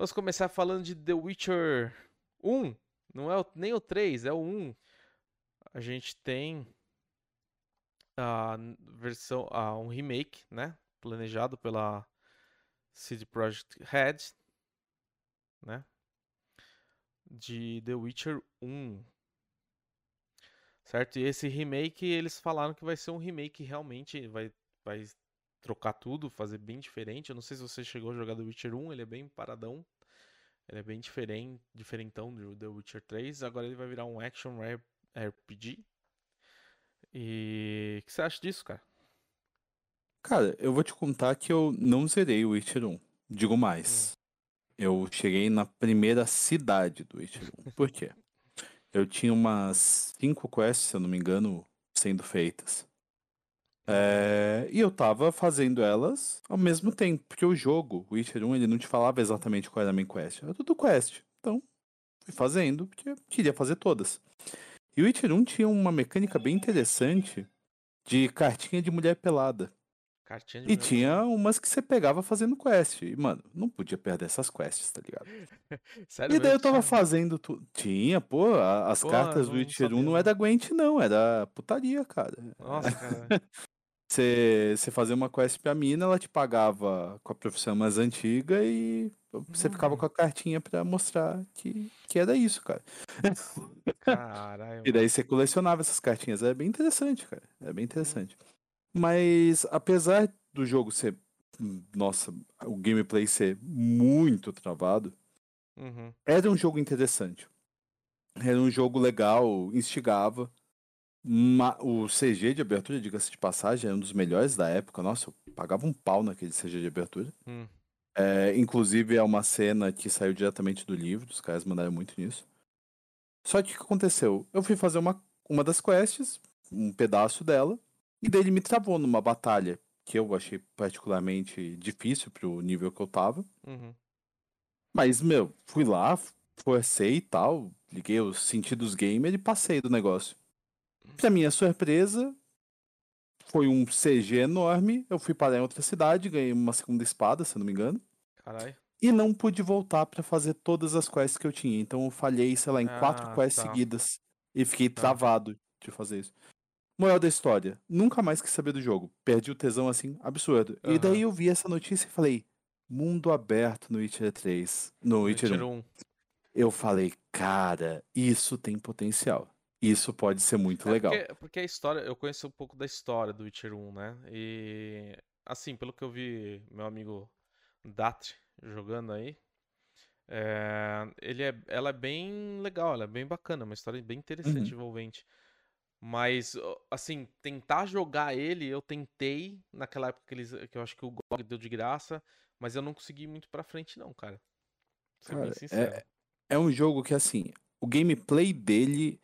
Vamos começar falando de The Witcher 1. Não é o, nem o 3, é o 1. A gente tem a versão, a, um remake, né? Planejado pela CD Projekt Red, né? De The Witcher 1. Certo? E esse remake, eles falaram que vai ser um remake realmente, vai, vai trocar tudo, fazer bem diferente. Eu não sei se você chegou a jogar The Witcher 1, ele é bem paradão. Ele é bem diferente, diferentão do The Witcher 3. Agora ele vai virar um action RPG. E o que você acha disso, cara? Cara, eu vou te contar que eu não zerei o Witcher 1. Digo mais. Hum. Eu cheguei na primeira cidade do Witcher 1. Por quê? Eu tinha umas cinco quests, se eu não me engano, sendo feitas. É, e eu tava fazendo elas ao mesmo tempo, porque o jogo, o Witcher 1, ele não te falava exatamente qual era a main quest, era tudo quest. Então, fui fazendo, porque eu queria fazer todas. E o Witcher 1 tinha uma mecânica bem interessante de cartinha de mulher pelada. Cartinha de e mulher tinha umas que você pegava fazendo quest. E, mano, não podia perder essas quests, tá ligado? Sério e daí eu tava tinha? fazendo tudo. Tinha, pô, as pô, cartas do Witcher 1 não era Gwent, não, era putaria, cara. Nossa, cara. Você, você fazia uma quest pra mina, ela te pagava com a profissão mais antiga e você uhum. ficava com a cartinha pra mostrar que, que era isso, cara. Caralho. e daí você colecionava essas cartinhas. É bem interessante, cara. É bem interessante. Mas apesar do jogo ser. Nossa, o gameplay ser muito travado, uhum. era um jogo interessante. Era um jogo legal, instigava. O CG de abertura, diga-se de passagem, é um dos melhores da época. Nossa, eu pagava um pau naquele CG de abertura. Hum. É, inclusive, é uma cena que saiu diretamente do livro, os caras mandaram muito nisso. Só que o que aconteceu? Eu fui fazer uma, uma das quests, um pedaço dela, e daí ele me travou numa batalha que eu achei particularmente difícil pro nível que eu tava. Uhum. Mas, meu, fui lá, forcei e tal, liguei os sentidos gamer e passei do negócio. Pra minha surpresa, foi um CG enorme. Eu fui parar em outra cidade, ganhei uma segunda espada, se não me engano. Caralho. E não pude voltar para fazer todas as quests que eu tinha. Então eu falhei, sei lá, em ah, quatro quests tá. seguidas. E fiquei tá. travado de fazer isso. Moral da história, nunca mais quis saber do jogo. Perdi o tesão assim, absurdo. Uhum. E daí eu vi essa notícia e falei, mundo aberto no Witcher 3. No Witcher, Witcher 1. 1. Eu falei, cara, isso tem potencial. Isso pode ser muito é legal. Porque, porque, a história, eu conheço um pouco da história do Witcher 1, né? E assim, pelo que eu vi meu amigo Datri jogando aí, é, ele é, ela é bem legal, ela é bem bacana, uma história bem interessante, uhum. envolvente. Mas, assim, tentar jogar ele, eu tentei naquela época que, eles, que eu acho que o GOG deu de graça, mas eu não consegui muito pra frente, não, cara. Ser cara, bem sincero. É, é um jogo que, assim, o gameplay dele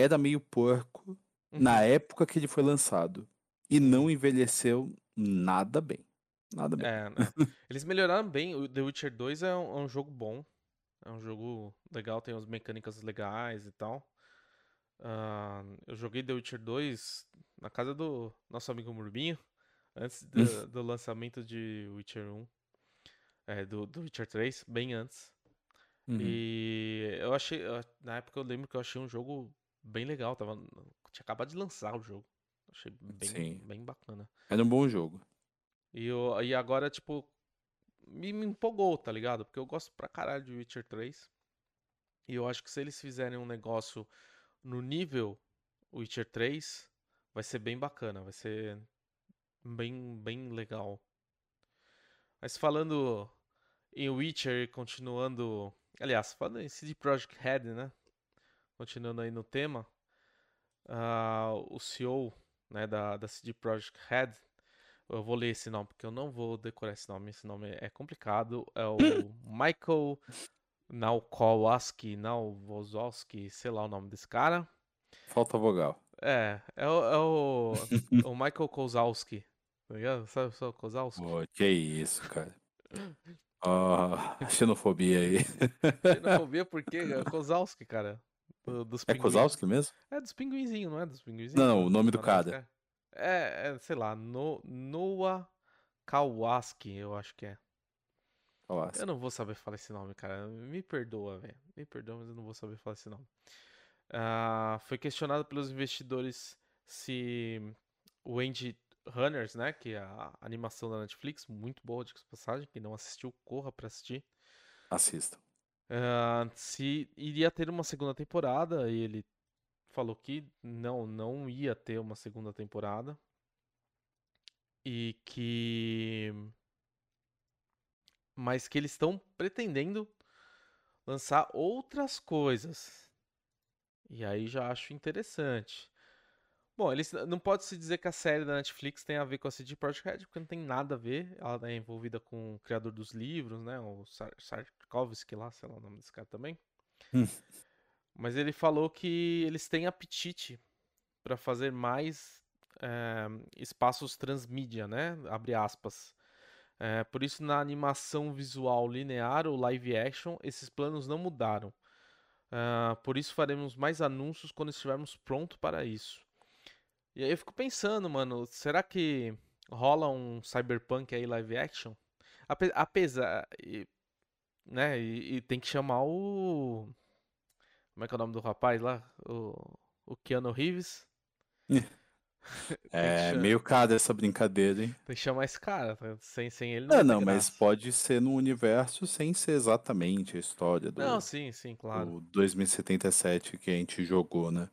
era meio porco uhum. na época que ele foi lançado. E não envelheceu nada bem. Nada bem. É, né? Eles melhoraram bem. O The Witcher 2 é um, é um, jogo bom. É um jogo legal, tem umas mecânicas legais e tal. Uh, eu joguei The Witcher 2 na casa do nosso amigo Murbinho, antes do, do lançamento de Witcher 1. É, do, do Witcher 3, bem antes. Uhum. E eu achei. Na época eu lembro que eu achei um jogo bem legal. Tava, tinha acabado de lançar o jogo. Achei bem, bem bacana. Era um bom jogo. E, eu, e agora, tipo, me, me, empolgou, tá ligado? Porque eu gosto pra caralho de Witcher 3. E eu acho que se eles fizerem um negócio no nível Witcher 3, vai ser bem bacana. Vai ser bem, bem legal. Mas falando em Witcher, continuando. Aliás, falando em CD Projekt Red, né? Continuando aí no tema, uh, o CEO né, da, da CD Projekt Red, eu vou ler esse nome porque eu não vou decorar esse nome, esse nome é complicado, é o Michael Naukowski, Nauwozowski, sei lá o nome desse cara. Falta vogal. É, é o, é o, o Michael Kozlowski, tá ligado? Sabe o Kozlowski? Oh, que isso, cara. Oh, xenofobia aí. Xenofobia por quê? Kozlowski, cara. Do, dos é Kozlowski mesmo? É dos pinguinzinhos, não é? Dos pinguinzinhos. Não, o nome do cara. É, é, sei lá, no, Noah Kawaski, eu acho que é. Eu não vou saber falar esse nome, cara. Me perdoa, velho. Me perdoa, mas eu não vou saber falar esse nome. Ah, foi questionado pelos investidores se o Andy Runners, né, que é a animação da Netflix, muito boa de passagem, quem não assistiu, corra pra assistir. Assista. Ah, se iria ter uma segunda temporada e ele falou que não, não ia ter uma segunda temporada e que mas que eles estão pretendendo lançar outras coisas. E aí já acho interessante. Bom, eles não pode se dizer que a série da Netflix tem a ver com a CD Projekt Red, porque não tem nada a ver. Ela é envolvida com o criador dos livros, né? O Sar- Sarkovsky lá, sei lá o nome desse cara também. Hum. Mas ele falou que eles têm apetite para fazer mais eh, espaços transmídia, né? Abre aspas. Eh, por isso, na animação visual linear ou live action, esses planos não mudaram. Ah, por isso, faremos mais anúncios quando estivermos prontos para isso. E aí eu fico pensando, mano, será que rola um cyberpunk aí live action? Ape- apesar, né? E, e tem que chamar o como é que é o nome do rapaz lá? O, o Keanu Reeves. É meio caro essa brincadeira, hein? Tem que chamar esse cara. tá? Sem, sem ele não Não, não, mas pode ser no universo sem ser exatamente a história do, Não, sim, sim, claro. do 2077 que a gente jogou, né?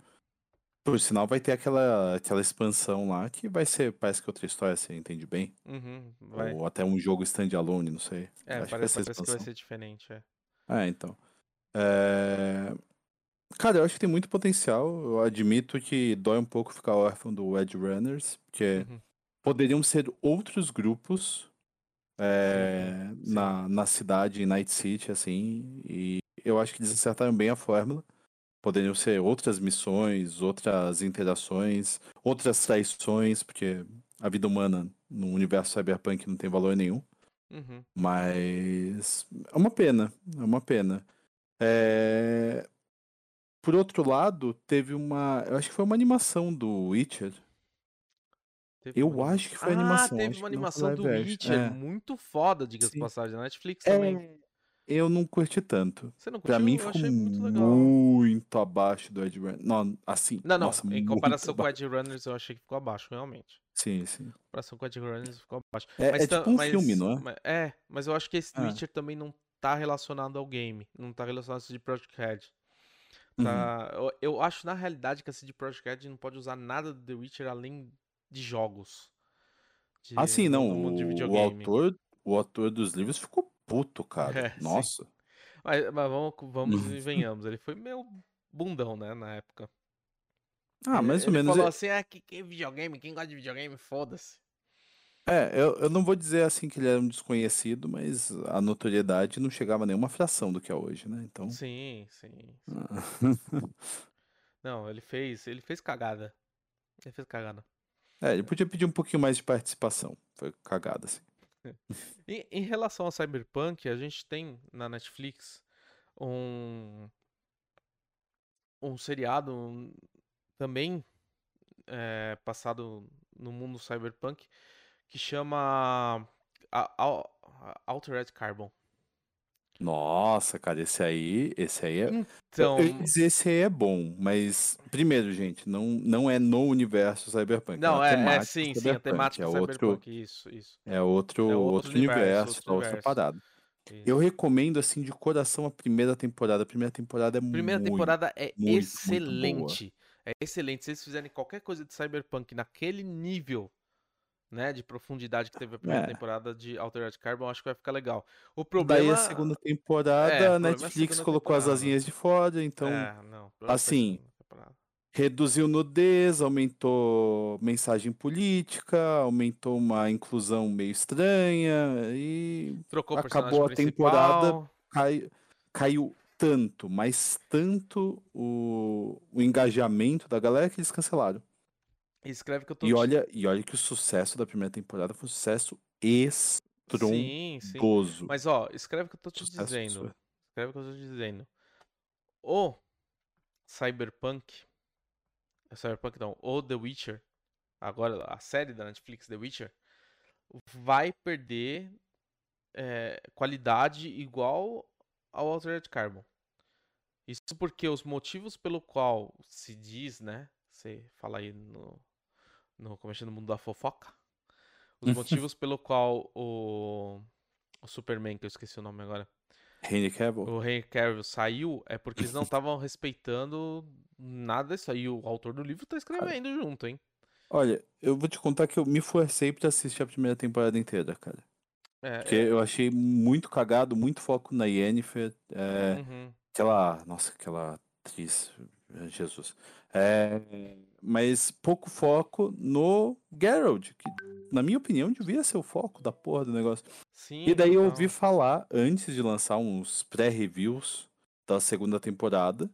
Por sinal, vai ter aquela, aquela expansão lá que vai ser, parece que outra história, você entende bem? Uhum. Ou até um jogo standalone, não sei. É, Acho parece, que vai ser que vai ser diferente, é. Ah, então. É, Cara, eu acho que tem muito potencial. Eu admito que dói um pouco ficar órfão do Edge Runners, porque Uhum. poderiam ser outros grupos é, Sim, sim. na, na cidade, em Night City, assim, e eu acho que eles acertaram bem a fórmula. Poderiam ser outras missões, outras interações, outras traições, porque a vida humana no universo cyberpunk não tem valor nenhum. Uhum. Mas é uma pena, é uma pena. É, Por outro lado, teve uma. Eu acho que foi uma animação do Witcher. Teve Eu uma acho que foi ah, animação, teve acho uma animação do. Witcher, É. muito foda, diga-se de passagem, na Netflix também. É, eu não curti tanto. Você não Pra curtiu? mim Eu ficou achei muito legal. muito abaixo do Ed Runner. Não, assim, Não, não, nossa, em comparação com o. Edge Runners, eu achei que ficou abaixo, realmente. Sim, sim. Em comparação com o Edge Runners, ficou abaixo. É, Mas é tipo um mas- filme, não é? ma- É, mas eu acho que esse Ah. Witcher também não tá relacionado ao game. Não tá relacionado a CD Projekt Red. Uhum. Tá, eu, eu acho na realidade que a CD Projekt Red não pode usar nada do The Witcher além de jogos. De, Ah, sim, não. O, o autor, o autor dos livros ficou puto, cara. É, sim. Nossa. Mas, mas vamos, vamos e venhamos. Ele foi meio bundão, né, na época. Ah, Ele- mais ou ele menos. falou é- assim, ah, que, que videogame, quem gosta de videogame, foda-se. É, eu, eu não vou dizer assim que ele era um desconhecido, mas a notoriedade não chegava a nenhuma fração do que é hoje, né? Então. Sim, sim. sim. ah. Não, ele fez, ele fez cagada. Ele fez cagada. É, ele podia pedir um pouquinho mais de participação. Foi cagada, assim. Em, relação ao Cyberpunk, a gente tem na Netflix um um seriado um- também é, passado no mundo cyberpunk que chama A- A- A- Altered Carbon. Nossa, cara, esse aí, esse aí é. Então, esse aí é bom, mas primeiro, gente, não, não é no universo cyberpunk. não, na é, é temática sim, sim, a temática é outro, cyberpunk, isso, isso, é outro, É outro outro universo, universo, outro outra universo. parada. isso. Eu recomendo assim de coração a primeira temporada. A primeira temporada é Primeira muito, temporada é muito, muito excelente. É excelente. Se eles fizerem qualquer coisa de Cyberpunk naquele nível, né, de profundidade que teve a primeira É. temporada de Altered Carbon, acho que vai ficar legal. O Daí problema a segunda é, temporada, a problema é a Netflix segunda colocou as temporada. asinhas de fora, então É, não. a assim, reduziu nudez, aumentou mensagem política, aumentou uma inclusão meio estranha e Trocou acabou a temporada, cai- caiu tanto, mas tanto o, o engajamento da galera que eles cancelaram. E escreve que eu tô E olha, e olha que o sucesso da primeira temporada foi um sucesso estrondoso. Sim, sim. Mas ó, escreve o que eu tô te Sucesso dizendo. Escreve o que eu tô te dizendo. O Cyberpunk. Cyberpunk não, o The Witcher. Agora, a série da Netflix The Witcher. Vai perder é, qualidade igual ao Altered Carbon. Isso porque os motivos pelo qual se diz, né? Você fala aí no, no começando no mundo da fofoca. Os motivos pelo qual o, o Superman, que eu esqueci o nome agora, Henry Cavill. o Henry Cavill saiu é porque eles não estavam respeitando nada disso aí. O autor do livro tá escrevendo junto, hein? Olha, eu vou te contar que eu me forcei pra assistir a primeira temporada inteira, cara. É, Porque é, eu achei muito cagado, muito foco na Yennefer. É, uhum. aquela. Nossa, aquela atriz. Jesus. É, mas pouco foco no Geralt, que, na minha opinião, devia ser o foco da porra do negócio. Sim, E daí eu total. ouvi falar, antes de lançar uns pré-reviews da segunda temporada,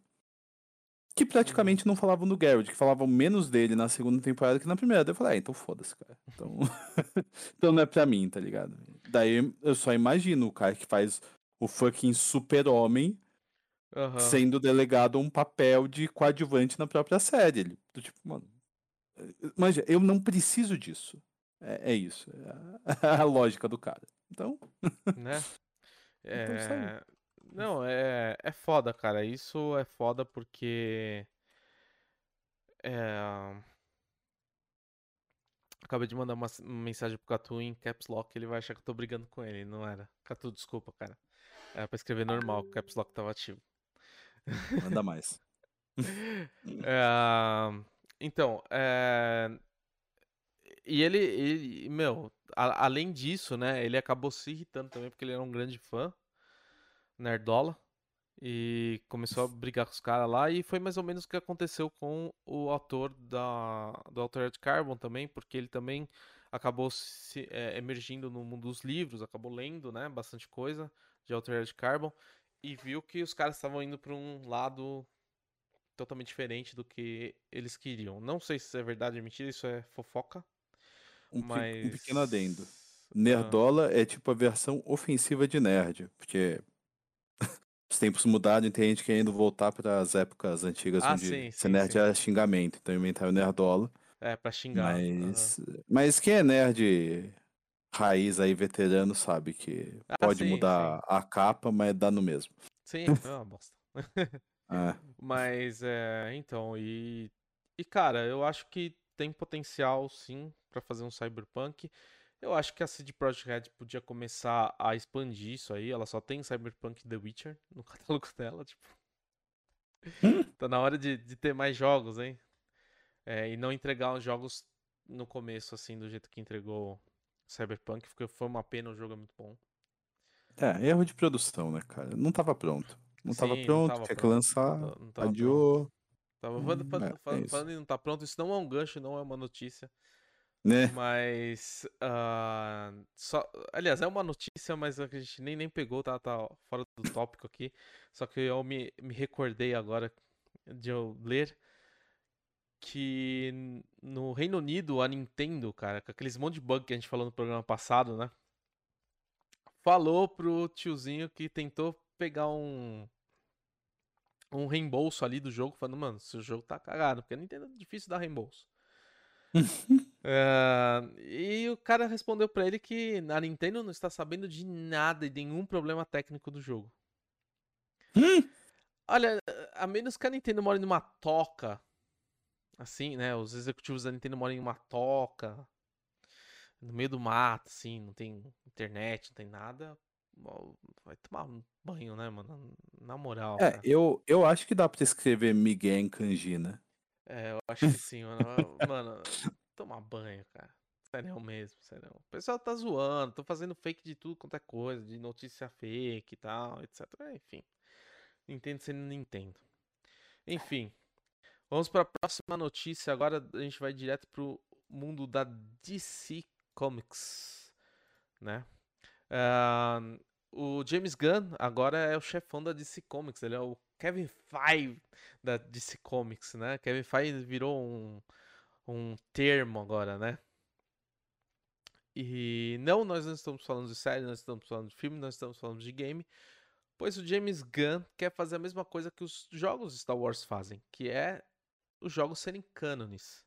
que praticamente não falavam do Geralt, que falavam menos dele na segunda temporada que na primeira. Daí eu falei, ah, então foda-se, cara. Então... então não é pra mim, tá ligado? Daí eu só imagino o cara que faz o fucking super-homem Aham. sendo delegado a um papel de coadjuvante na própria série. Ele, do tipo, mano. Manja, eu não preciso disso. É, é isso. É a, a lógica do cara. Então, né? Então? É... Não, é, é foda, cara. Isso é foda porque. É... Acabei de mandar uma mensagem pro Catu em caps lock, ele vai achar que eu tô brigando com ele, não era. Catu, desculpa, cara. Era pra escrever normal, o caps lock tava ativo. Manda mais. É, Então, é, e ele, ele- meu, a- além disso, né, ele acabou se irritando também porque ele era um grande fã, nerdola, e começou a brigar com os caras lá, e foi mais ou menos o que aconteceu com o autor da, do Altered Carbon também, porque ele também acabou se é, emergindo no mundo dos livros, acabou lendo, né, bastante coisa de Altered Carbon, e viu que os caras estavam indo para um lado totalmente diferente do que eles queriam. Não sei se é verdade ou mentira, isso é fofoca, Um, mas... um pequeno adendo. Ah, Nerdola é tipo a versão ofensiva de nerd, porque os tempos mudaram e tem gente querendo voltar para as épocas antigas Ah, onde sim, ser nerd sim. era xingamento, então inventaram Nerdola. é, pra xingar. Mas, mas quem é nerd raiz aí, veterano, sabe que Ah, pode sim, mudar a capa, mas dá no mesmo. Sim, é uma bosta. É. Mas, é, então, e, e cara, eu acho que tem potencial sim pra fazer um Cyberpunk. Eu acho que a CD Projekt Red podia começar a expandir isso aí. Ela só tem Cyberpunk The Witcher no catálogo dela, tipo. Tá na hora de, de ter mais jogos, hein? É, e não entregar os jogos no começo, assim, do jeito que entregou Cyberpunk, porque foi uma pena, o jogo é muito bom. É, erro de produção, né, cara? Não tava pronto. Não tava Sim, não pronto, tava tinha que lançar, Não não tava adiou, Tava falando, Hum, falando- é, é falando- isso. falando em não tá pronto, isso não é um gancho, não é uma notícia. né? Mas. ah, só, aliás, é uma notícia, mas a gente nem, nem pegou, tá, tá fora do tópico aqui. Só que eu me, me recordei agora de eu ler que no Reino Unido a Nintendo, cara, com aqueles monte de bug que a gente falou no programa passado, né? Falou pro tiozinho que tentou pegar um. Um reembolso ali do jogo, falando, mano, seu jogo tá cagado, porque a Nintendo é difícil dar reembolso. É, e o cara respondeu pra ele que a Nintendo não está sabendo de nada e nenhum problema técnico do jogo. Hum. Olha, a menos que a Nintendo more numa toca, assim, né? Os executivos da Nintendo moram em uma toca, no meio do mato, assim, não tem internet, não tem nada. Vai tomar um banho, né, mano? Na moral, É, cara. eu, eu acho que dá pra escrever Miguel em kanji, né? É, eu acho que sim, mano. Mano, tomar banho, cara. Sério mesmo, sério. O pessoal tá zoando, tô fazendo fake de tudo quanto é coisa, de notícia fake e tal, etc. Enfim. Nintendo sendo Nintendo. Enfim. Vamos pra próxima notícia. Agora a gente vai direto pro mundo da DC Comics, né? Ah, o James Gunn agora é o chefão da DC Comics. Ele é o Kevin Feige da DC Comics, né? Kevin Feige virou um, um termo agora, né? E não, nós não estamos falando de série, nós estamos falando de filme, nós estamos falando de game, pois o James Gunn quer fazer a mesma coisa que os jogos Star Wars fazem, que é os jogos serem cânones.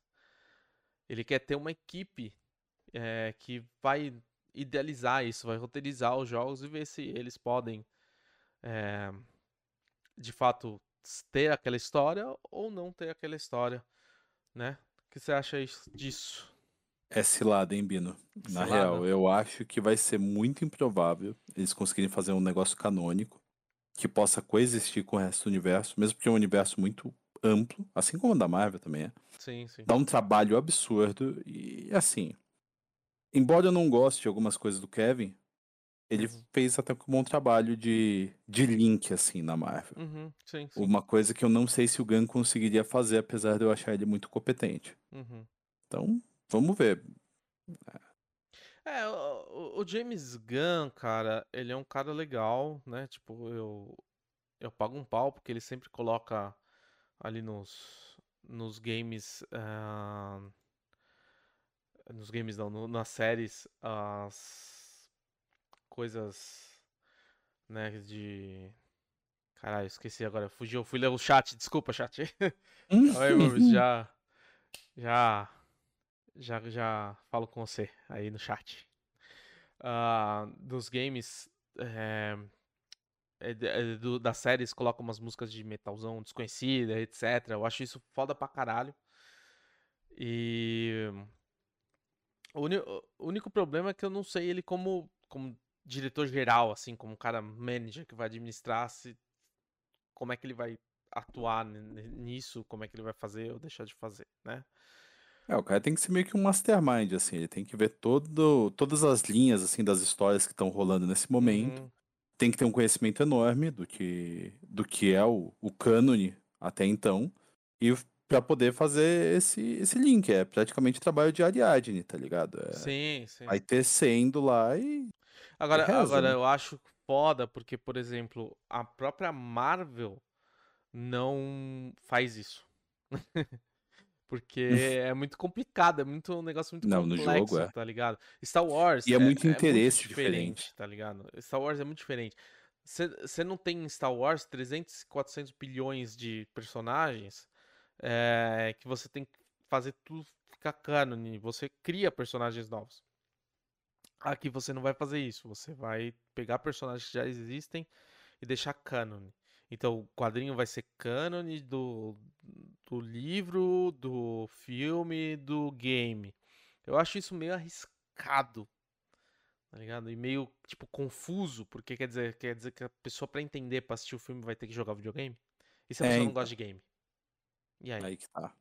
Ele quer ter uma equipe é, que vai idealizar isso, vai roteirizar os jogos e ver se eles podem, é, de fato, ter aquela história ou não ter aquela história, né? O que você acha disso? É cilada, hein, Bino? Na cilada. real, eu acho que vai ser muito improvável eles conseguirem fazer um negócio canônico que possa coexistir com o resto do universo, mesmo porque é um universo muito amplo, assim como o da Marvel também é. Sim, sim. Dá um trabalho absurdo e assim. Embora eu não goste de algumas coisas do Kevin, ele uhum. fez até um bom trabalho de, de link, assim, na Marvel. Uhum, sim, sim. Uma coisa que eu não sei se o Gun conseguiria fazer, apesar de eu achar ele muito competente. Uhum. Então, vamos ver. É, o, o, James Gunn, cara, ele é um cara legal, né? Tipo, eu, eu pago um pau porque ele sempre coloca ali nos, nos games. Uh, nos games não, no, nas séries as coisas, né, de... Caralho, esqueci agora, fugiu, fui ler o chat, desculpa chat. Oi, já, já já, já falo com você aí no chat. Uh, dos games, é, é, do, das séries, coloca umas músicas de metalzão desconhecida, etc. Eu acho isso foda pra caralho. E. O, o único problema é que eu não sei ele como, como diretor geral, assim, como cara manager que vai administrar, se, como é que ele vai atuar nisso, como é que ele vai fazer ou deixar de fazer, né? É, o cara tem que ser meio que um mastermind, assim, ele tem que ver todo, todas as linhas, assim, das histórias que estão rolando nesse momento. Uhum. Tem que ter um conhecimento enorme do que, do que é o, o cânone até então. E para poder fazer esse, esse link, é praticamente trabalho de Ariadne, tá ligado? É, sim, sim. Vai tecendo lá e. Agora, reza, agora né? eu acho foda, porque, por exemplo, a própria Marvel não faz isso. Porque é muito complicado, é muito um negócio muito Não, complexo, no jogo, é. tá ligado? Star Wars e é, é muito interesse é muito diferente, diferente, tá ligado? Star Wars é muito diferente. Você não tem em Star Wars 300, 400 bilhões de personagens é, que você tem que fazer tudo ficar canon. Você cria personagens novos. Aqui você não vai fazer isso. Você vai pegar personagens que já existem e deixar canon. Então o quadrinho vai ser canon do, do livro, do filme, do game. Eu acho isso meio arriscado, tá ligado? E meio, tipo, confuso, porque quer dizer, quer dizer que a pessoa para entender, pra assistir o filme, vai ter que jogar videogame? E se a é, pessoa não gosta então. de game? E aí? Aí que tá.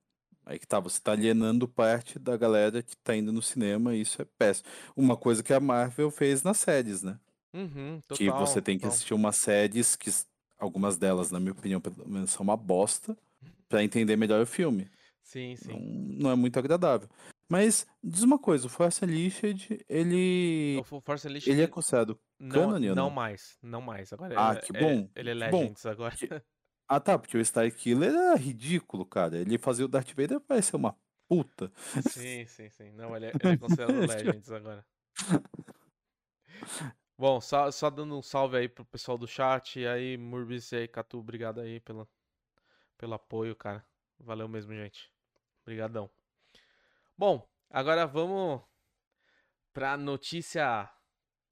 Aí que tá, você tá alienando parte da galera que tá indo no cinema e isso é péssimo. Uma coisa que a Marvel fez nas séries, né? Uhum, total, que você tem total. que assistir umas séries que algumas delas, na minha opinião, pelo menos são uma bosta para entender melhor o filme. Sim, sim. Não, não, é muito agradável. Mas diz uma coisa, o Force Unleashed, ele o Force Unleashed ele é considerado canon, não, não mais, não mais. Agora ah, é, que bom. É, ele é Legends bom. agora. Ah, tá, porque o Star Killer era ridículo, cara. Ele fazia o Darth Vader parecer uma puta. Sim, sim, sim. Não, ele é, ele é considerado Legends agora. Bom, só, só dando um salve aí pro pessoal do chat. E aí, Murbis e aí, Catu, obrigado aí pela, pelo apoio, cara. Valeu mesmo, gente. Obrigadão. Bom, agora vamos para notícia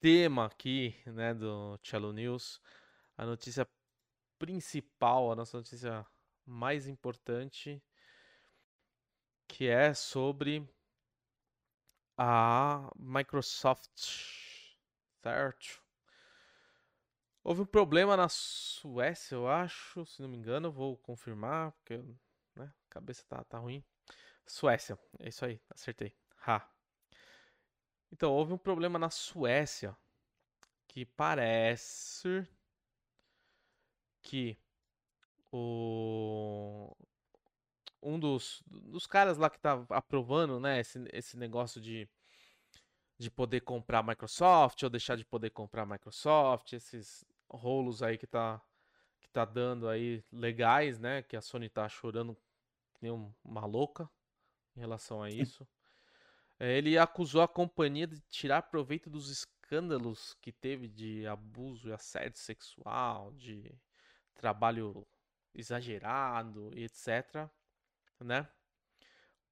tema aqui, né, do Cello News. A notícia principal, a nossa notícia mais importante, que é sobre a Microsoft, certo? Houve um problema na Suécia, eu acho, se não me engano, vou confirmar, porque né, a cabeça tá, tá ruim. Suécia, é isso aí, acertei. Ha. Então, houve um problema na Suécia que parece que o um dos, dos caras lá que tá aprovando, né, esse, esse negócio de de poder comprar Microsoft ou deixar de poder comprar Microsoft, esses rolos aí que tá, que tá dando aí legais, né? Que a Sony tá chorando que nem uma louca em relação a isso. É, ele acusou a companhia de tirar proveito dos escândalos que teve de abuso e assédio sexual, de trabalho exagerado e etc, né?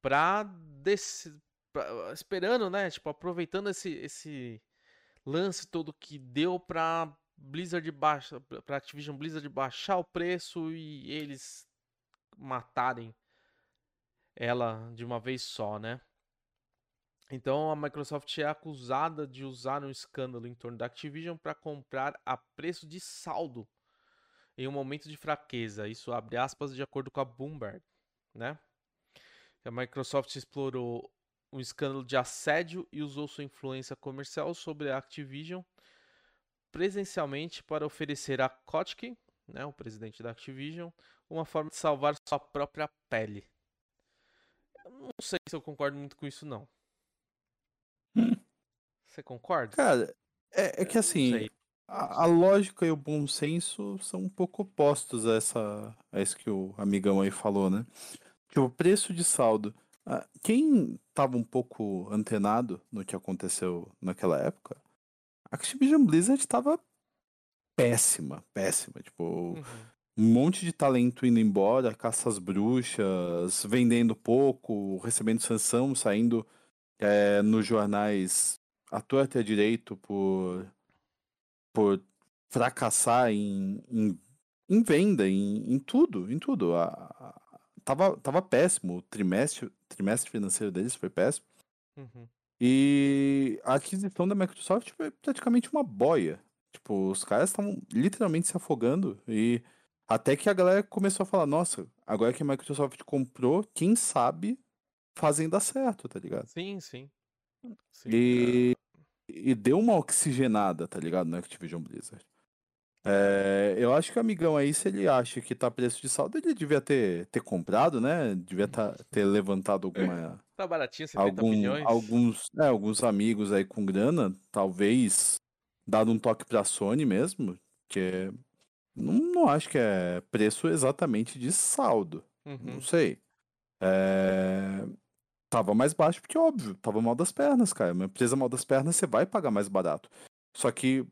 Pra, desse, pra esperando, né, tipo, aproveitando esse esse lance todo que deu pra Blizzard baixa, pra Activision Blizzard baixar o preço e eles matarem ela de uma vez só, né? Então a Microsoft é acusada de usar um escândalo em torno da Activision para comprar a preço de saldo em um momento de fraqueza. Isso abre aspas de acordo com a Bloomberg, né? A Microsoft explorou um escândalo de assédio e usou sua influência comercial sobre a Activision presencialmente para oferecer a Kotick, né, o presidente da Activision, uma forma de salvar sua própria pele. Eu não sei se eu concordo muito com isso não. Você concorda? Cara, é, é que assim, a, a, lógica e o bom senso são um pouco opostos a, essa, a isso que o amigão aí falou, né? Tipo, o preço de saldo. Ah, quem estava um pouco antenado no que aconteceu naquela época, a Activision Blizzard estava péssima, péssima. Tipo, uhum. um monte de talento indo embora, caça às bruxas, vendendo pouco, recebendo sanção, saindo é, nos jornais à torta e direito por, por fracassar em, em, em venda, em, em, tudo, em tudo. A, tava, tava péssimo, o trimestre, trimestre financeiro deles foi péssimo. Uhum. E a aquisição da Microsoft foi praticamente uma boia. Tipo, os caras estavam literalmente se afogando e até que a galera começou a falar, nossa, agora que a Microsoft comprou, quem sabe fazem dar certo, tá ligado? Sim, sim. sim e, é... e deu uma oxigenada, tá ligado, no Activision Blizzard. É, eu acho que o amigão aí, se ele acha que tá preço de saldo, ele devia ter, ter comprado, né? Devia tá, ter levantado alguma. Tá baratinho, 70 algum, milhões. Alguns, é, alguns amigos aí com grana, talvez dado um toque pra Sony mesmo, que não, não acho que é preço exatamente de saldo. Uhum. Não sei. É... Tava mais baixo porque, óbvio, tava mal das pernas, cara. Uma empresa mal das pernas, você vai pagar mais barato. Só que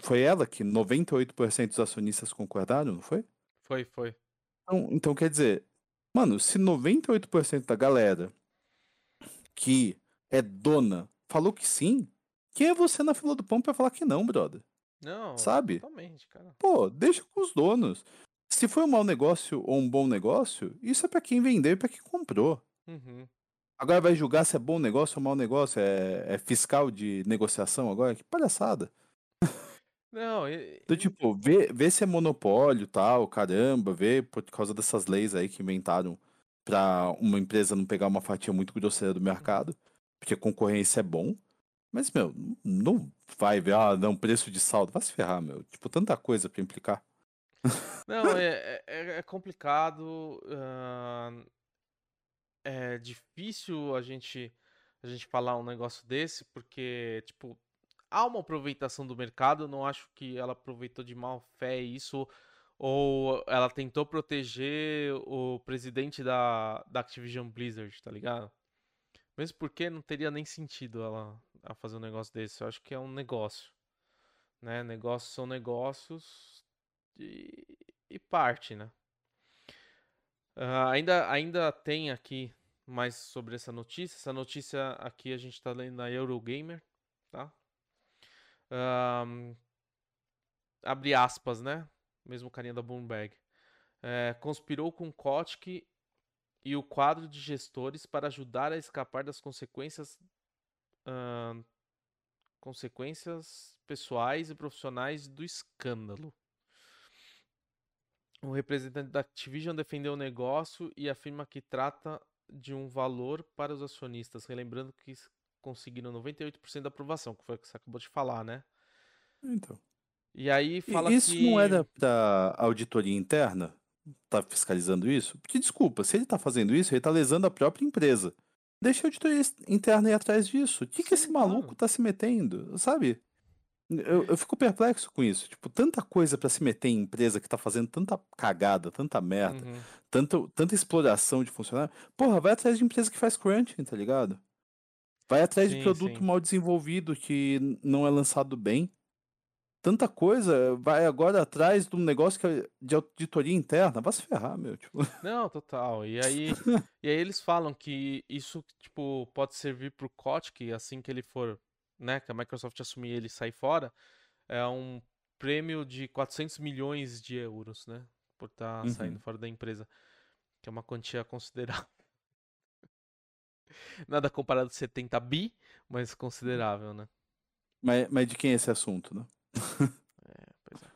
foi ela que 98% dos acionistas concordaram, não foi? Foi, foi. Então, então quer dizer, mano, se 98% da galera que é dona falou que sim, quem é você na fila do pão pra falar que não, brother? Não, sabe? Totalmente, cara. Pô, deixa com os donos. Se foi um mau negócio ou um bom negócio, isso é para quem vendeu e para quem comprou. Uhum. Agora vai julgar se é bom negócio ou mau negócio? É, é fiscal de negociação agora? Que palhaçada. Não, e, então, tipo, vê, vê se é monopólio tal, caramba, vê por causa dessas leis aí que inventaram pra uma empresa não pegar uma fatia muito grosseira do mercado, porque concorrência é bom. Mas, meu, não vai ver, ah, não, preço de saldo, vai se ferrar, meu. Tipo, tanta coisa pra implicar. Não, é, é, é complicado. Uh, é difícil a gente, a gente falar um negócio desse, porque, tipo, há uma aproveitação do mercado. Não acho que ela aproveitou de mal fé isso, ou ela tentou proteger o presidente da, da Activision Blizzard, tá ligado? Mesmo porque não teria nem sentido ela, ela fazer um negócio desse. Eu acho que é um negócio. Né? Negócios são negócios e, e parte, né? Uh, ainda, ainda tem aqui mais sobre essa notícia. Essa notícia aqui a gente está lendo na Eurogamer, tá? Uh, abre aspas, né? Mesmo carinha da Bloomberg. É, conspirou com Kotick e o quadro de gestores para ajudar a escapar das consequências consequências pessoais e profissionais do escândalo. O representante da Activision defendeu o negócio e afirma que trata de um valor para os acionistas, relembrando que conseguiram 98% da aprovação, que foi o que você acabou de falar, né? Então. E aí fala isso que... não era para auditoria interna? Tá fiscalizando isso? Porque, desculpa, se ele tá fazendo isso, ele tá lesando a própria empresa. Deixa a auditoria interna ir atrás disso. O que, Sim, que esse maluco claro. tá se metendo? Sabe? Eu, eu fico perplexo com isso. Tipo, tanta coisa para se meter em empresa que tá fazendo tanta cagada, tanta merda, uhum. tanto, tanta exploração de funcionário. Porra, vai atrás de empresa que faz crunching, tá ligado? Vai atrás sim, de produto sim. mal desenvolvido que não é lançado bem. Tanta coisa, vai agora atrás de um negócio que é de auditoria interna. Vai se ferrar, meu. Tipo. Não, total. E aí, e aí eles falam que isso tipo, pode servir pro Kotick assim que ele for né, que a Microsoft assumir ele e sair fora, é um prêmio de 400 milhões de euros, né? Por estar tá uhum. saindo fora da empresa. Que é uma quantia considerável. Nada comparado a 70 bi, mas considerável, né? Mas, mas de quem é esse assunto, né? é, pois é.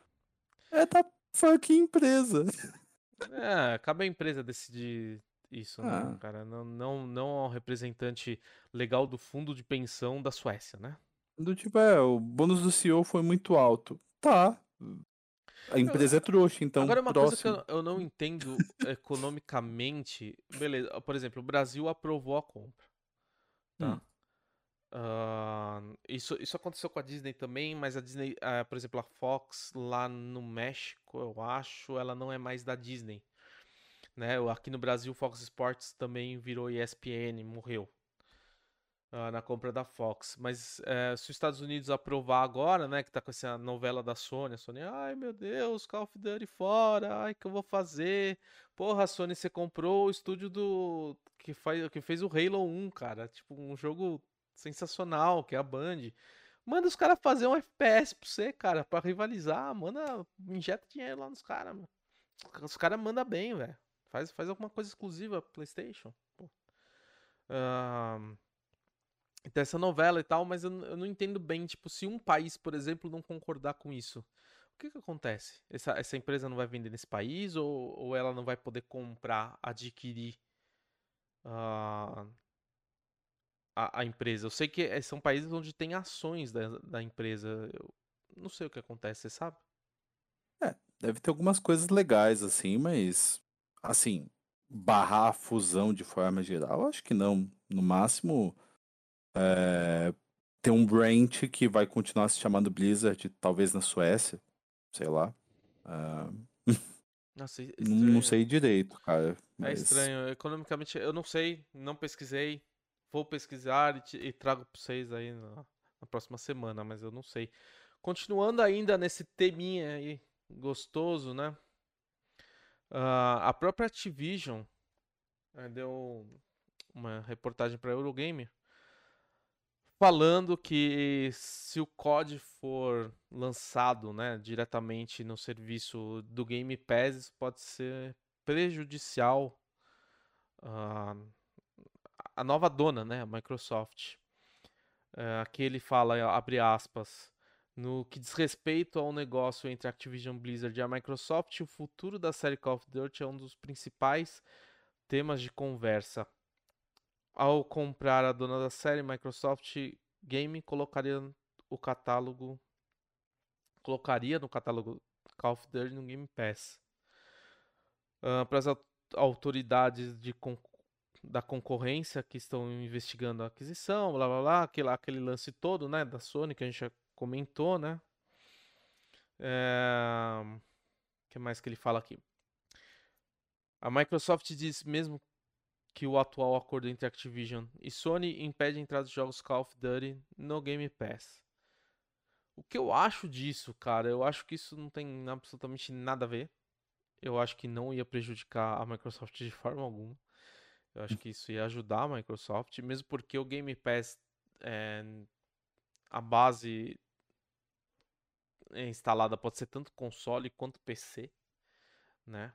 É da fucking empresa. É, cabe a empresa decidir isso, né, ah. cara? Não, não, não ao representante legal do fundo de pensão da Suécia, né? Do tipo, é, o bônus do CEO foi muito alto. Tá. A empresa é trouxa, então. Agora, uma próximo. coisa que eu, eu não entendo economicamente. Beleza, por exemplo, o Brasil aprovou a compra. Tá? Hum. Uh, isso, isso aconteceu com a Disney também, mas a Disney, uh, por exemplo, a Fox lá no México, eu acho, ela não é mais da Disney. Né? Aqui no Brasil, Fox Sports também virou ESPN, morreu uh, na compra da Fox. Mas uh, se os Estados Unidos aprovar agora, né, que tá com essa novela da Sony, a Sony, ai meu Deus, Call of Duty fora, ai que eu vou fazer? Porra, Sony, você comprou o estúdio do que faz que fez o Halo 1, cara, tipo um jogo sensacional, que é a Band. Manda os caras fazer um FPS pra você, cara, pra rivalizar. Manda, injeta dinheiro lá nos caras, mano. Os caras mandam bem, velho. Faz, faz alguma coisa exclusiva PlayStation. Uh, então, essa novela e tal, mas eu, eu, não entendo bem, tipo, se um país, por exemplo, não concordar com isso, o que que acontece? Essa, essa empresa não vai vender nesse país ou, ou ela não vai poder comprar, adquirir uh, a, a, empresa? Eu sei que eh, são países onde tem ações da, da empresa. Eu não sei o que acontece, você sabe? É, deve ter algumas coisas legais, assim, mas assim, barrar a fusão de forma geral, acho que não. No máximo, é, ter um branch que vai continuar se chamando Blizzard, talvez na Suécia, sei lá. Uh... Nossa, não, não, sei direito, cara. É mas... É estranho. Economicamente, eu não sei, não pesquisei. Vou pesquisar e, te, e trago para vocês aí na, na, próxima semana, mas eu não sei. Continuando ainda nesse teminha aí, gostoso, né? Uh, a própria Activision uh, deu uma reportagem para Eurogamer falando que se o COD for lançado né, diretamente no serviço do Game Pass, isso pode ser prejudicial uh, a nova dona, né, a Microsoft. Uh, aqui ele fala, abre aspas, no que diz respeito ao negócio entre a Activision Blizzard e a Microsoft, o futuro da série Call of Duty é um dos principais temas de conversa. Ao comprar a dona da série, Microsoft Game colocaria o catálogo colocaria no catálogo Call of Duty no Game Pass. Uh, para as autoridades de con da concorrência que estão investigando a aquisição, blá blá blá, aquele, aquele lance todo, né, da Sony que a gente já comentou, né? É... O que mais que ele fala aqui? A Microsoft diz mesmo que o atual acordo entre Activision e Sony impede a entrada de jogos Call of Duty no Game Pass. O que eu acho disso, cara? Eu acho que isso não tem absolutamente nada a ver. Eu acho que não ia prejudicar a Microsoft de forma alguma. Eu acho que isso ia ajudar a Microsoft, mesmo porque o Game Pass, é, a base instalada pode ser tanto console quanto PC, né?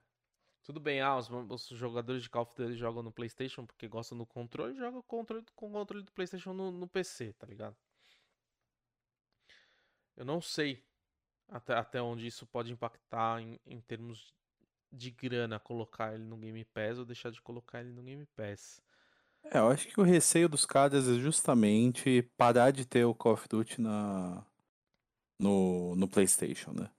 Tudo bem, ah, os, os, jogadores de Call of Duty jogam no PlayStation porque gostam do controle, jogam controle, com o controle do PlayStation no, no, PC, tá ligado? Eu não sei até, até onde isso pode impactar em, em termos de grana colocar ele no Game Pass ou deixar de colocar ele no Game Pass. É, eu acho que o receio dos caras é justamente parar de ter o Call of Duty na, no, no PlayStation, né?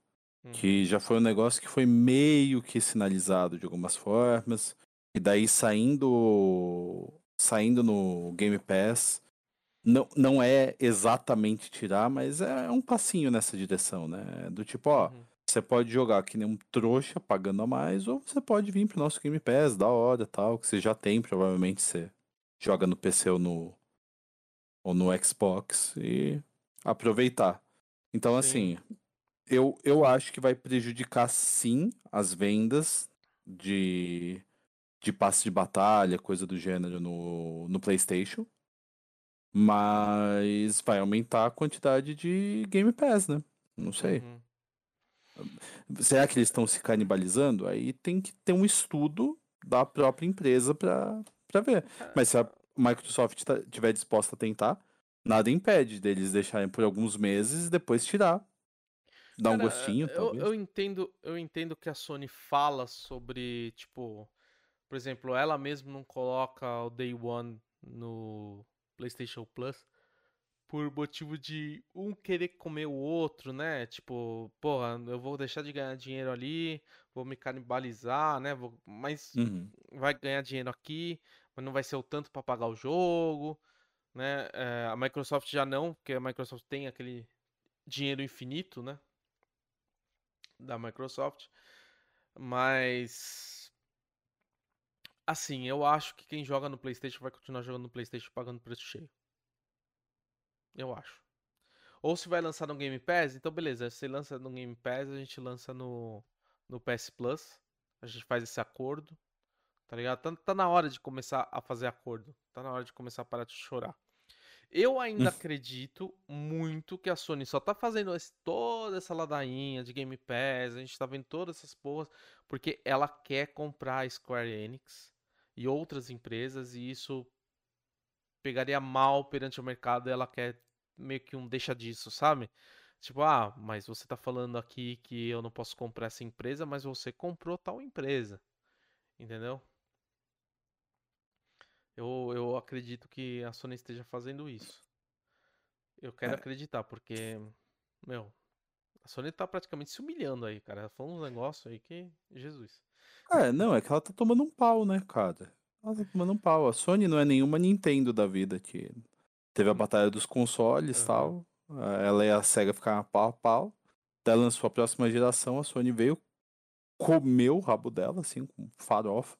Que uhum. já foi um negócio que foi meio que sinalizado de algumas formas. E daí saindo saindo no Game Pass, não, não é exatamente tirar, mas é um passinho nessa direção, né? Do tipo, ó, uhum. você pode jogar que nem um trouxa pagando a mais, ou você pode vir pro nosso Game Pass, da hora tal, que você já tem, provavelmente você joga no PC ou no, ou no Xbox e aproveitar. Então, Sim. assim, eu, eu acho que vai prejudicar sim as vendas de, de passe de batalha, coisa do gênero no, no PlayStation. Mas vai aumentar a quantidade de Game Pass, né? Não sei. Uhum. Será que eles estão se canibalizando? Aí tem que ter um estudo da própria empresa para ver. Mas se a Microsoft tá, tiver disposta a tentar, nada impede deles deixarem por alguns meses e depois tirar. Dar um gostinho, eu, eu entendo, eu entendo que a Sony fala sobre, tipo, por exemplo, ela mesma não coloca o Day One no PlayStation Plus por motivo de um querer comer o outro, né? Tipo, porra, eu vou deixar de ganhar dinheiro ali, vou me canibalizar, né? Vou, mas Uhum. vai ganhar dinheiro aqui, mas não vai ser o tanto para pagar o jogo, né? É, a Microsoft já não, porque a Microsoft tem aquele dinheiro infinito, né? Da Microsoft, mas assim, eu acho que quem joga no PlayStation vai continuar jogando no PlayStation pagando preço cheio. Eu acho. Ou se vai lançar no Game Pass, então beleza, se lança no Game Pass, a gente lança no, no PS Plus. A gente faz esse acordo. Tá ligado? Tá, tá na hora de começar a fazer acordo. Tá na hora de começar a parar de chorar. Eu ainda acredito muito que a Sony só tá fazendo esse- toda essa ladainha de Game Pass, a gente tá vendo todas essas porras, porque ela quer comprar a Square Enix e outras empresas, e isso pegaria mal perante o mercado, e ela quer meio que um deixa disso, sabe? Tipo, ah, mas você tá falando aqui que eu não posso comprar essa empresa, mas você comprou tal empresa. Entendeu? Eu, eu acredito que a Sony esteja fazendo isso. Eu quero É. acreditar, porque, meu, a Sony tá praticamente se humilhando aí, cara. Ela falou um negócio aí que. Jesus. É, não, é que ela tá tomando um pau, né, cara? Ela tá tomando um pau. A Sony não é nenhuma Nintendo da vida que teve a batalha dos consoles e Aham. tal. Ah, Ela e a SEGA ficaram pau a pau. Daí lançou a próxima geração, a Sony veio, comeu o rabo dela, assim, com farofa.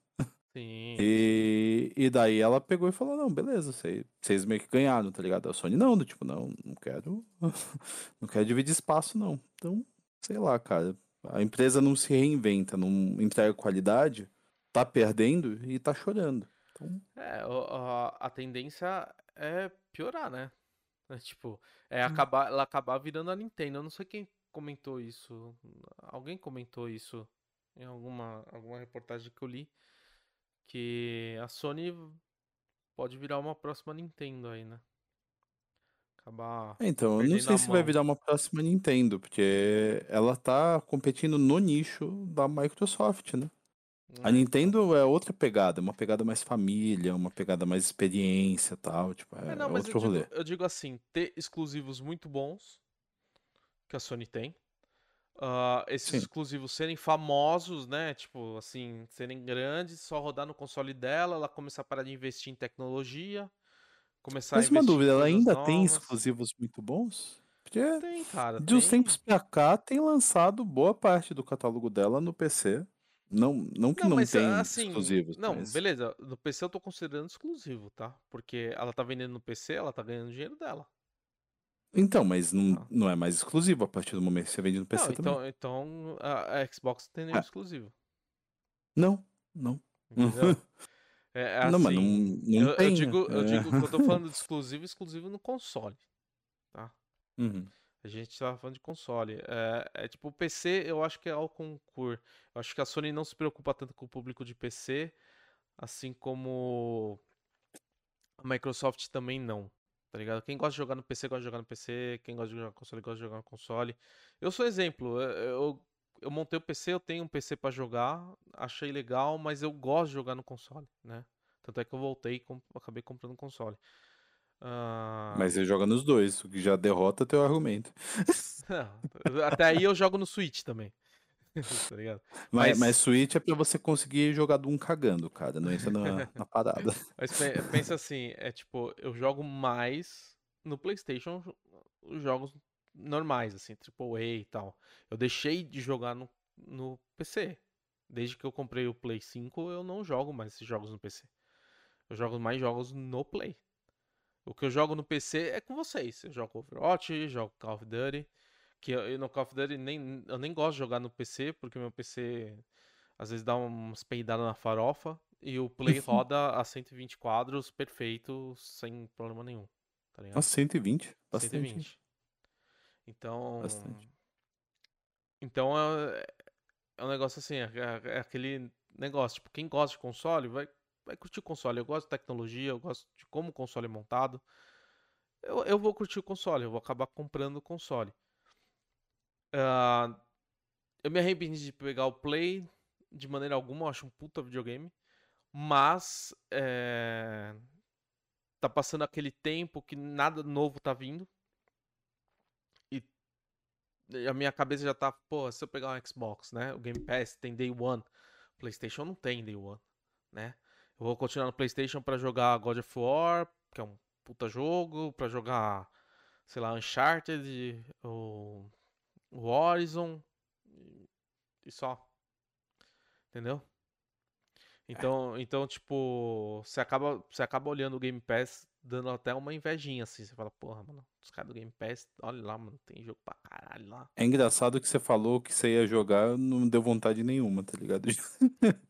Sim. E, e daí ela pegou e falou, não, beleza, cê- vocês meio que ganharam, tá ligado? A Sony não, do tipo, não, não quero. Não quero dividir espaço, não. Então, sei lá, cara. A empresa não se reinventa, não entrega qualidade, tá perdendo e tá chorando. Então, É, a, a tendência é piorar, né? É, tipo, é acabar, ela acabar virando a Nintendo. Eu não sei quem comentou isso. Alguém comentou isso em alguma, alguma reportagem que eu li. Que a Sony pode virar uma próxima Nintendo aí, né? Acabar é, então, eu não sei se vai virar uma próxima Nintendo, porque ela tá competindo no nicho da Microsoft, né? A É, então. Nintendo é outra pegada, uma pegada mais família, uma pegada mais experiência e tal, tipo, É, é, não, é mas eu outro digo, rolê. eu digo assim, ter exclusivos muito bons, que a Sony tem. Ah, esses Sim. exclusivos serem famosos, né? Tipo, assim, serem grandes, só rodar no console dela, ela começar a parar de investir em tecnologia, começar a Mas uma investir em dúvida, ela ainda tem novas. exclusivos muito bons? Porque Tem, cara, de uns tem. tempos pra cá tem lançado boa parte do catálogo dela no PC. Não, não que Não, não mas tem assim, exclusivos, não, mas. beleza, no PC eu tô considerando exclusivo, tá? Porque ela tá vendendo no PC, ela tá ganhando dinheiro dela. Então, mas não, tá? não é mais exclusivo a partir do momento que você vende no PC Não, também. então, então a, a Xbox tem nenhum Ah, exclusivo, não, não. entendeu? É, é Não, mas não, assim, não eu, eu tem. digo, eu é. digo que eu tô falando de exclusivo, exclusivo no console, tá? Uhum. A gente tava falando de console. É, é tipo, o PC eu acho que é ao concurso. Eu acho que a Sony não se preocupa tanto com o público de PC, assim como a Microsoft também não. Tá ligado? Quem gosta de jogar no PC, gosta de jogar no PC. Quem gosta de jogar no console, gosta de jogar no console. Eu sou exemplo. Eu, eu, montei o PC, eu tenho um PC pra jogar, achei legal, mas eu gosto de jogar no console, né? Tanto é que eu voltei e com- acabei comprando um console. Ah, Mas você joga nos dois, o que já derrota teu argumento. não, até aí eu jogo no Switch também. tá ligado? Mas, mas Mas, Switch é pra você conseguir jogar do um cagando, cara. Não entra na, na parada. mas pe- pensa assim, é tipo, eu jogo mais no PlayStation os jogos normais, assim, AAA e tal. Eu deixei de jogar no, no PC. Desde que eu comprei o Play 5, eu não jogo mais esses jogos no PC. Eu jogo mais jogos no Play. O que eu jogo no PC é com vocês. Eu jogo Overwatch, jogo Call of Duty. Que eu, no Call of Duty nem, eu nem gosto de jogar no PC, porque meu PC às vezes dá umas peidadas na farofa. E o Play roda a 120 quadros perfeito, sem problema nenhum. tá ligado? Nossa, 120? Bastante. 120. Então. Bastante. Então é, é um negócio assim, é, é- é aquele negócio, tipo, quem gosta de console vai, vai curtir o console. Eu gosto de tecnologia, eu gosto de como o console é montado. Eu, eu vou curtir o console, eu vou acabar comprando o console. Ah, eu me arrependi de pegar o Play de maneira alguma, eu acho um puta videogame. Mas é, tá passando aquele tempo que nada novo tá vindo. E a minha cabeça já tá, pô, se eu pegar um Xbox, né? O Game Pass tem Day One. PlayStation não tem Day One, né? Eu vou continuar no PlayStation pra jogar God of War, que é um puta jogo, pra jogar, sei lá, Uncharted, o, o Horizon e- só. Entendeu? Então, então, tipo, você acaba, você acaba olhando o Game Pass dando até uma invejinha, assim. Você fala, porra, mano, os caras do Game Pass, olha lá, mano, tem jogo pra caralho lá. É engraçado que você falou que você ia jogar, não deu vontade nenhuma, tá ligado?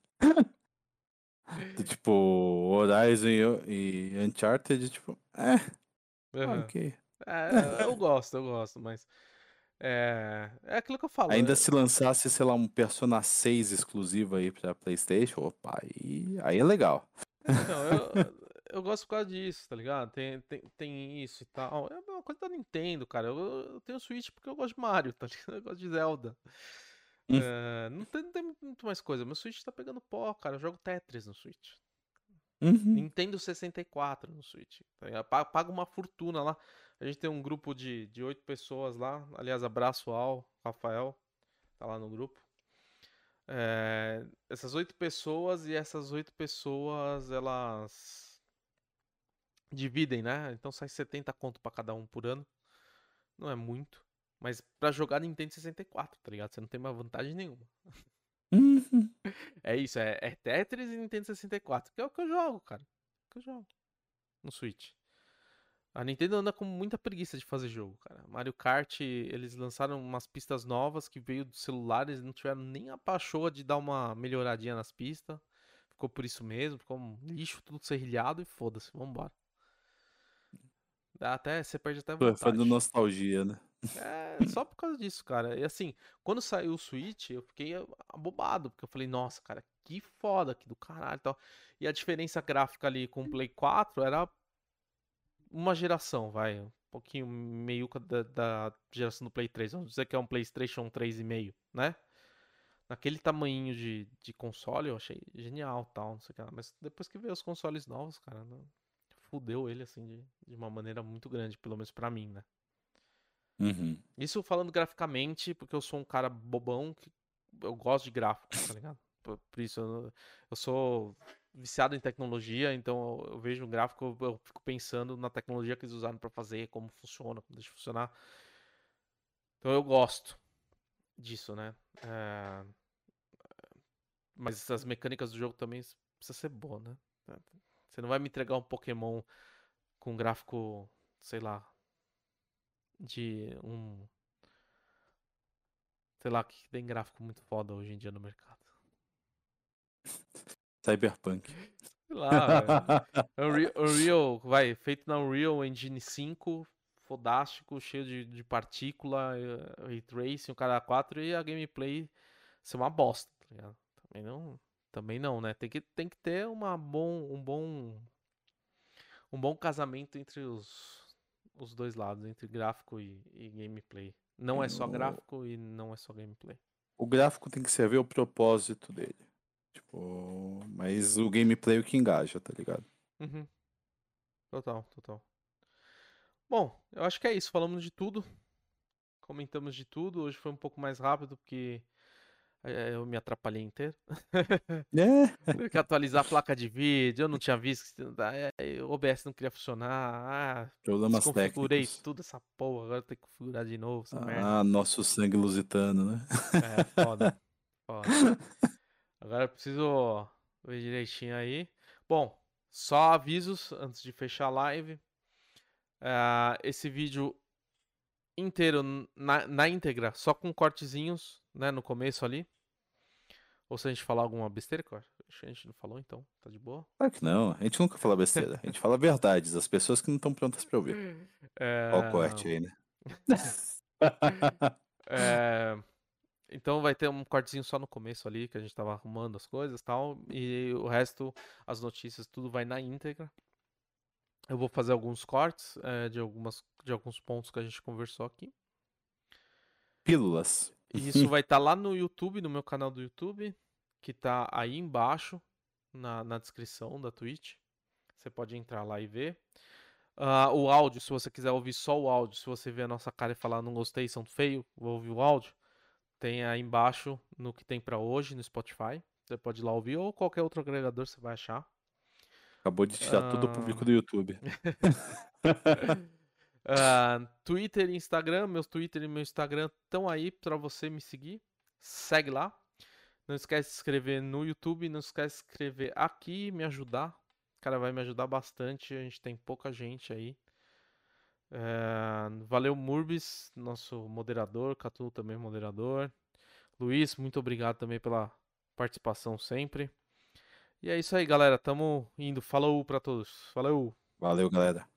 Do tipo, Horizon e, Uncharted, tipo, é, Aham. ok. É, eu gosto, eu gosto, mas. É, é aquilo que eu falo. Ainda é- se lançasse, sei lá, um Persona 6 exclusivo aí pra Playstation, opa, aí, aí é legal. Então, eu, eu gosto por causa disso, tá ligado? Tem, tem, tem isso e tal. É a mesma coisa da Nintendo, cara. Eu, eu tenho Switch porque eu gosto de Mario, tá ligado? Eu gosto de Zelda. Hum. É, não, tem, não tem muito mais coisa. Meu Switch tá pegando pó, cara. Eu jogo Tetris no Switch. Uhum. Nintendo 64 no Switch. tá Paga uma fortuna lá. A gente tem um grupo de de oito pessoas lá. Aliás, abraço ao Rafael. Tá lá no grupo. É, essas oito pessoas e essas oito pessoas elas dividem, né? Então sai 70 conto pra cada um por ano. Não é muito. Mas pra jogar Nintendo 64, tá ligado? Você não tem mais vantagem nenhuma. Uhum. É isso, é, é Tetris e Nintendo 64, que é o que eu jogo, cara. Que eu jogo no Switch. A Nintendo anda com muita preguiça de fazer jogo, cara. Mario Kart, eles lançaram umas pistas novas que veio dos celulares, não tiveram nem a pachoa de dar uma melhoradinha nas pistas. Ficou por isso mesmo, ficou um lixo, tudo serrilhado e foda-se, vambora. Dá até, você perde até Foi vontade. do nostalgia, né? É, só por causa disso, cara. E assim, quando saiu o Switch, eu fiquei abobado, porque eu falei, nossa, cara, que foda, que do caralho e tal. E a diferença gráfica ali com o Play 4 era uma geração, vai. Um pouquinho meiuca da, da geração do Play 3. Vamos dizer que é um PlayStation 3,5, né? Naquele tamanhinho de, de console eu achei genial tal, não sei o que lá. Mas depois que veio os consoles novos, cara, não- fudeu ele assim de, de uma maneira muito grande, pelo menos pra mim, né? Uhum. Isso falando graficamente, porque eu sou um cara bobão que eu gosto de gráfico, tá ligado? Por, por isso, eu, eu sou viciado em tecnologia, então eu, vejo um gráfico, eu, fico pensando na tecnologia que eles usaram pra fazer, como funciona, como deixa funcionar. Então eu gosto disso, né? É, Mas as mecânicas do jogo também precisa ser boa, né? Você não vai me entregar um Pokémon com gráfico, sei lá, de um. Sei lá, que tem gráfico muito foda hoje em dia no mercado. Cyberpunk. Sei lá, velho. Unreal, Unreal, vai, feito na Unreal Engine 5, fodástico, cheio de, de partícula, eh, ray tracing, o cara 4 e a gameplay ser uma bosta, tá ligado? Também não, também não, né? Tem que, tem que ter uma bom, um bom um bom casamento entre os, os dois lados, entre gráfico e, e gameplay. Não é só O- gráfico e não é só gameplay. O gráfico tem que servir ao propósito dele. Tipo, mas o gameplay é o que engaja, tá ligado? Uhum. Total, total. Bom, eu acho que é isso. Falamos de tudo. Comentamos de tudo. Hoje foi um pouco mais rápido porque eh, eu me atrapalhei inteiro. É, Tive que atualizar a placa de vídeo. Eu não tinha visto que eh, o OBS não queria funcionar. Ah, problemas técnicos. tudo essa porra. Agora tem que configurar de novo essa merda. Ah, nosso sangue lusitano, né? É, foda. foda. Agora eu preciso ver direitinho aí. Bom, só avisos antes de fechar a live. Ah, esse vídeo inteiro na, na íntegra, só com cortezinhos, né, no começo ali. Ou se a gente falar alguma besteira, a gente não falou, então. Tá de boa? Claro que não. A gente nunca fala besteira. A gente fala verdades. As pessoas que não estão prontas pra ouvir. É... Ó o corte aí, né? É, Então vai ter um cortezinho só no começo ali, que a gente tava arrumando as coisas e tal. E o resto, as notícias, tudo vai na íntegra. Eu vou fazer alguns cortes é, de, algumas, de alguns pontos que a gente conversou aqui. Pílulas. E isso vai estar lá no YouTube, no meu canal do YouTube, que tá aí embaixo, na, na descrição da Twitch. Você pode entrar lá e ver. Ah, o áudio, se você quiser ouvir só o áudio, se você ver a nossa cara e falar não gostei, são feio, vou ouvir o áudio, tem aí embaixo no que tem pra hoje no Spotify. Você pode ir lá ouvir ou qualquer outro agregador você vai achar. Acabou de tirar todo o público do YouTube. Ah, Twitter e Instagram, meus Twitter e meu Instagram estão aí pra você me seguir. Segue lá. Não esquece de se inscrever no YouTube, não esquece de se inscrever aqui e me ajudar. Cara, vai me ajudar bastante. A gente tem pouca gente aí. É, valeu, Murbis, nosso moderador. Catu também moderador. Luiz, muito obrigado também pela participação sempre. E é isso aí, galera. Tamo indo. Falou pra todos. Valeu! Valeu, galera.